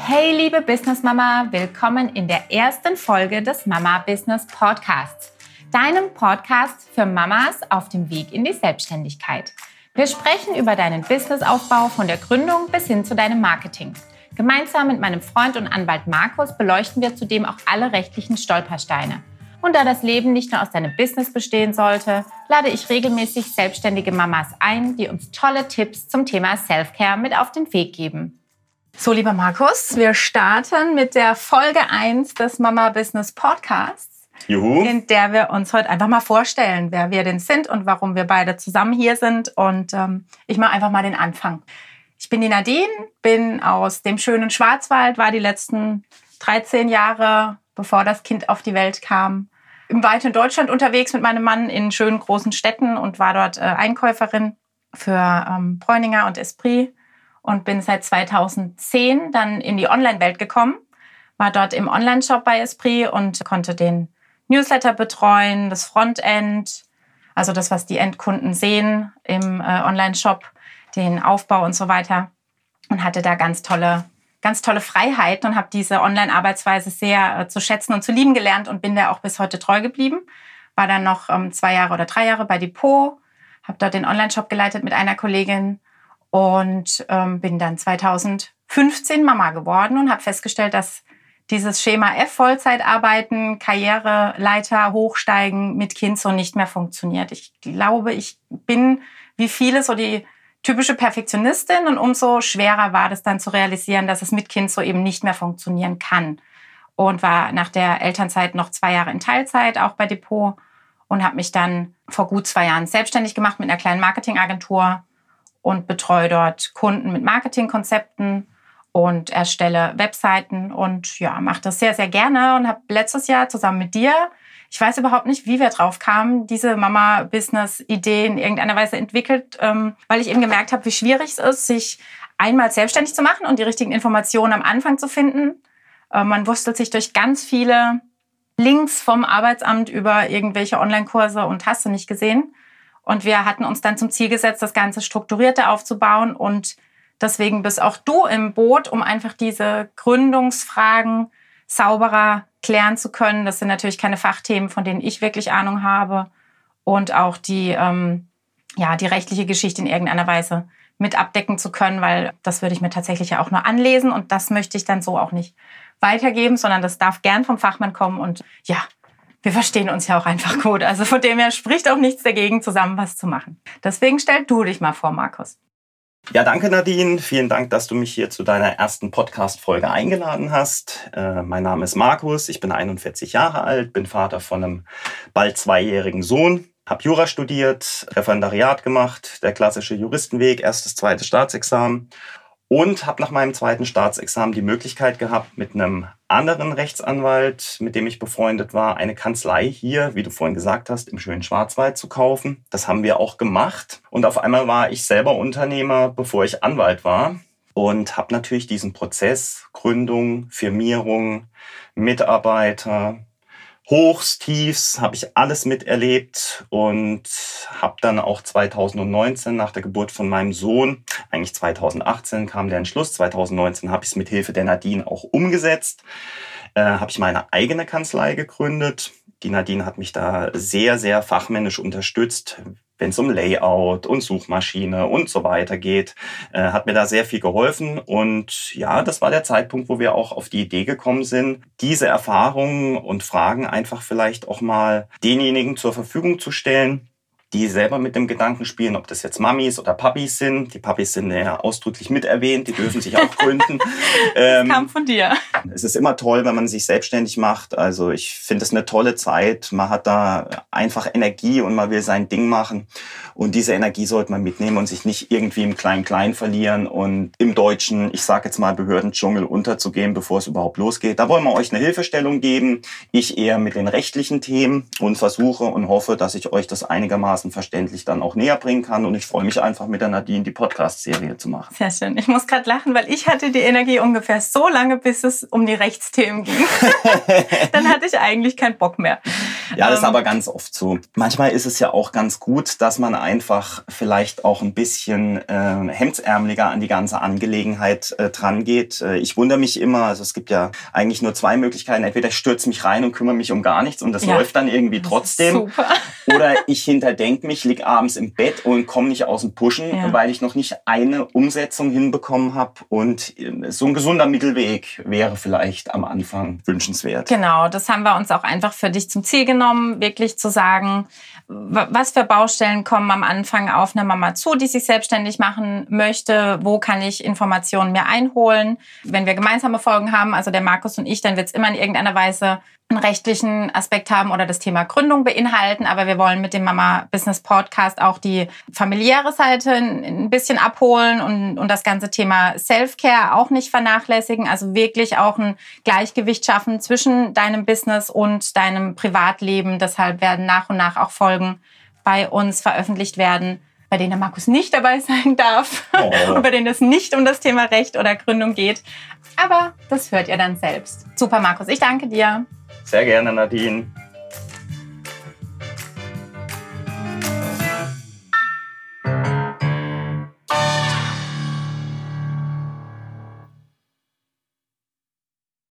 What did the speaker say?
Hey liebe Business Mama, willkommen in der ersten Folge des Mama Business Podcasts, deinem Podcast für Mamas auf dem Weg in die Selbstständigkeit. Wir sprechen über deinen Businessaufbau von der Gründung bis hin zu deinem Marketing. Gemeinsam mit meinem Freund und Anwalt Markus beleuchten wir zudem auch alle rechtlichen Stolpersteine. Und da das Leben nicht nur aus deinem Business bestehen sollte, lade ich regelmäßig selbstständige Mamas ein, die uns tolle Tipps zum Thema Self-Care mit auf den Weg geben. So, lieber Markus, wir starten mit der Folge 1 des Mama Business Podcasts. Juhu. In der wir uns heute einfach mal vorstellen, wer wir denn sind und warum wir beide zusammen hier sind. Und ähm, ich mache einfach mal den Anfang. Ich bin die Nadine, bin aus dem schönen Schwarzwald, war die letzten 13 Jahre, bevor das Kind auf die Welt kam, im weiten Deutschland unterwegs mit meinem Mann in schönen großen Städten und war dort äh, Einkäuferin für ähm, Bräuninger und Esprit und bin seit 2010 dann in die Online-Welt gekommen, war dort im Online-Shop bei Esprit und konnte den Newsletter betreuen, das Frontend, also das, was die Endkunden sehen im äh, Online-Shop, den Aufbau und so weiter und hatte da ganz tolle ganz tolle Freiheiten und habe diese Online-Arbeitsweise sehr äh, zu schätzen und zu lieben gelernt und bin da auch bis heute treu geblieben. War dann noch ähm, zwei Jahre oder drei Jahre bei Depot, habe dort den Online-Shop geleitet mit einer Kollegin und ähm, bin dann 2015 Mama geworden und habe festgestellt, dass dieses Schema F, Vollzeitarbeiten, Karriereleiter hochsteigen mit Kind so nicht mehr funktioniert. Ich glaube, ich bin wie viele so die typische Perfektionistin und umso schwerer war das dann zu realisieren, dass es mit Kind so eben nicht mehr funktionieren kann. Und war nach der Elternzeit noch zwei Jahre in Teilzeit, auch bei Depot und habe mich dann vor gut zwei Jahren selbstständig gemacht mit einer kleinen Marketingagentur und betreue dort Kunden mit Marketingkonzepten und erstelle Webseiten und ja, mache das sehr, sehr gerne und habe letztes Jahr zusammen mit dir, ich weiß überhaupt nicht, wie wir drauf kamen, diese Mama-Business-Idee in irgendeiner Weise entwickelt, ähm, weil ich eben gemerkt habe, wie schwierig es ist, sich einmal selbstständig zu machen und die richtigen Informationen am Anfang zu finden. Äh, man wurstelt sich durch ganz viele Links vom Arbeitsamt über irgendwelche Online-Kurse und hast du nicht gesehen. Und wir hatten uns dann zum Ziel gesetzt, das Ganze strukturierter aufzubauen. Und deswegen bist auch du im Boot, um einfach diese Gründungsfragen sauberer klären zu können. Das sind natürlich keine Fachthemen, von denen ich wirklich Ahnung habe. Und auch die, ähm, ja, die rechtliche Geschichte in irgendeiner Weise mit abdecken zu können, weil das würde ich mir tatsächlich ja auch nur anlesen und das möchte ich dann so auch nicht weitergeben, sondern das darf gern vom Fachmann kommen und ja, wir verstehen uns ja auch einfach gut. Also von dem her spricht auch nichts dagegen, zusammen was zu machen. Deswegen stell du dich mal vor, Markus. Ja, danke Nadine. Vielen Dank, dass du mich hier zu deiner ersten Podcast-Folge eingeladen hast. Äh, mein Name ist Markus, ich bin 41 Jahre alt, bin Vater von einem bald zweijährigen Sohn, habe Jura studiert, Referendariat gemacht, der klassische Juristenweg, erstes, zweites Staatsexamen und habe nach meinem zweiten Staatsexamen die Möglichkeit gehabt, mit einem anderen Rechtsanwalt, mit dem ich befreundet war, eine Kanzlei hier, wie du vorhin gesagt hast, im schönen Schwarzwald zu kaufen. Das haben wir auch gemacht. Und auf einmal war ich selber Unternehmer, bevor ich Anwalt war. Und habe natürlich diesen Prozess, Gründung, Firmierung, Mitarbeiter, Hochs, Tiefs, habe ich alles miterlebt und habe dann auch 2019 nach der Geburt von meinem Sohn, eigentlich 2018 kam der Entschluss, 2019 habe ich es mit Hilfe der Nadine auch umgesetzt, äh, habe ich meine eigene Kanzlei gegründet. Die Nadine hat mich da sehr, sehr fachmännisch unterstützt, wenn es um Layout und Suchmaschine und so weiter geht, äh, hat mir da sehr viel geholfen. Und ja, das war der Zeitpunkt, wo wir auch auf die Idee gekommen sind, diese Erfahrungen und Fragen einfach vielleicht auch mal denjenigen zur Verfügung zu stellen, die selber mit dem Gedanken spielen, ob das jetzt Mamis oder Papis sind. Die Papis sind ja ausdrücklich mit erwähnt, die dürfen sich auch gründen. ähm, kam von dir. Es ist immer toll, wenn man sich selbstständig macht. Also ich finde es eine tolle Zeit. Man hat da einfach Energie und man will sein Ding machen. Und diese Energie sollte man mitnehmen und sich nicht irgendwie im Klein-Klein verlieren und im deutschen, ich sage jetzt mal, Behördendschungel unterzugehen, bevor es überhaupt losgeht. Da wollen wir euch eine Hilfestellung geben. Ich eher mit den rechtlichen Themen und versuche und hoffe, dass ich euch das einigermaßen einigermaßen verständlich dann auch näher bringen kann. Und ich freue mich einfach mit der Nadine die Podcast-Serie zu machen. Sehr schön. Ich muss gerade lachen, weil ich hatte die Energie ungefähr so lange, bis es um die Rechtsthemen ging. dann hatte ich eigentlich keinen Bock mehr. Ja, das ist ähm. aber ganz oft so. Manchmal ist es ja auch ganz gut, dass man einfach vielleicht auch ein bisschen äh, hemdsärmeliger an die ganze Angelegenheit äh, dran geht. Äh, ich wundere mich immer, also es gibt ja eigentlich nur zwei Möglichkeiten. Entweder ich stürze mich rein und kümmere mich um gar nichts und das ja. läuft dann irgendwie trotzdem. Super. Oder ich hinterdenke mich, lieg abends im Bett und komme nicht aus dem Pushen, ja. weil ich noch nicht eine Umsetzung hinbekommen habe. Und äh, so ein gesunder Mittelweg wäre vielleicht am Anfang wünschenswert. Genau, das haben wir uns auch einfach für dich zum Ziel genommen, wirklich zu sagen, was für Baustellen kommen am Anfang auf eine Mama zu, die sich selbstständig machen möchte, wo kann ich Informationen mir einholen. Wenn wir gemeinsame Folgen haben, also der Markus und ich, dann wird es immer in irgendeiner Weise einen rechtlichen Aspekt haben oder das Thema Gründung beinhalten, aber wir wollen mit dem Mama Business Podcast auch die familiäre Seite ein bisschen abholen und, und das ganze Thema Self-Care auch nicht vernachlässigen, also wirklich auch ein Gleichgewicht schaffen zwischen deinem Business und deinem Privatleben. Deshalb werden nach und nach auch Folgen bei uns veröffentlicht werden, bei denen der Markus nicht dabei sein darf oh. und bei denen es nicht um das Thema Recht oder Gründung geht. Aber das hört ihr dann selbst. Super, Markus. Ich danke dir. Sehr gerne, Nadine.